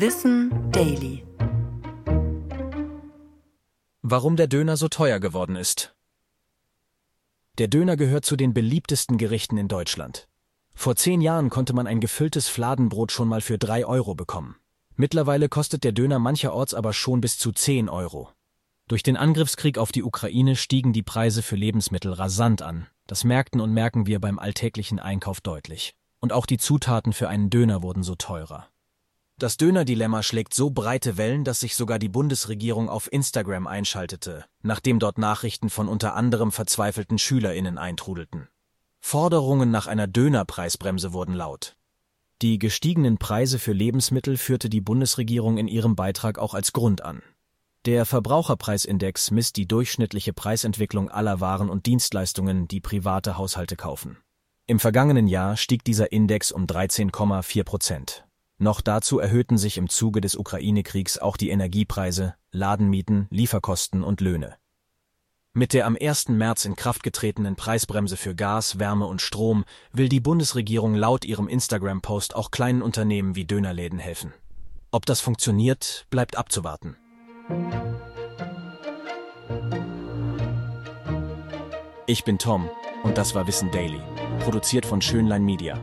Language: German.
Wissen Daily. Warum der Döner so teuer geworden ist. Der Döner gehört zu den beliebtesten Gerichten in Deutschland. Vor zehn Jahren konnte man ein gefülltes Fladenbrot schon mal für drei Euro bekommen. Mittlerweile kostet der Döner mancherorts aber schon bis zu zehn Euro. Durch den Angriffskrieg auf die Ukraine stiegen die Preise für Lebensmittel rasant an. Das merkten und merken wir beim alltäglichen Einkauf deutlich. Und auch die Zutaten für einen Döner wurden so teurer. Das Döner-Dilemma schlägt so breite Wellen, dass sich sogar die Bundesregierung auf Instagram einschaltete, nachdem dort Nachrichten von unter anderem verzweifelten SchülerInnen eintrudelten. Forderungen nach einer Dönerpreisbremse wurden laut. Die gestiegenen Preise für Lebensmittel führte die Bundesregierung in ihrem Beitrag auch als Grund an. Der Verbraucherpreisindex misst die durchschnittliche Preisentwicklung aller Waren und Dienstleistungen, die private Haushalte kaufen. Im vergangenen Jahr stieg dieser Index um 13,4 Prozent. Noch dazu erhöhten sich im Zuge des Ukraine-Kriegs auch die Energiepreise, Ladenmieten, Lieferkosten und Löhne. Mit der am 1. März in Kraft getretenen Preisbremse für Gas, Wärme und Strom will die Bundesregierung laut ihrem Instagram-Post auch kleinen Unternehmen wie Dönerläden helfen. Ob das funktioniert, bleibt abzuwarten. Ich bin Tom und das war Wissen Daily, produziert von Schönlein Media.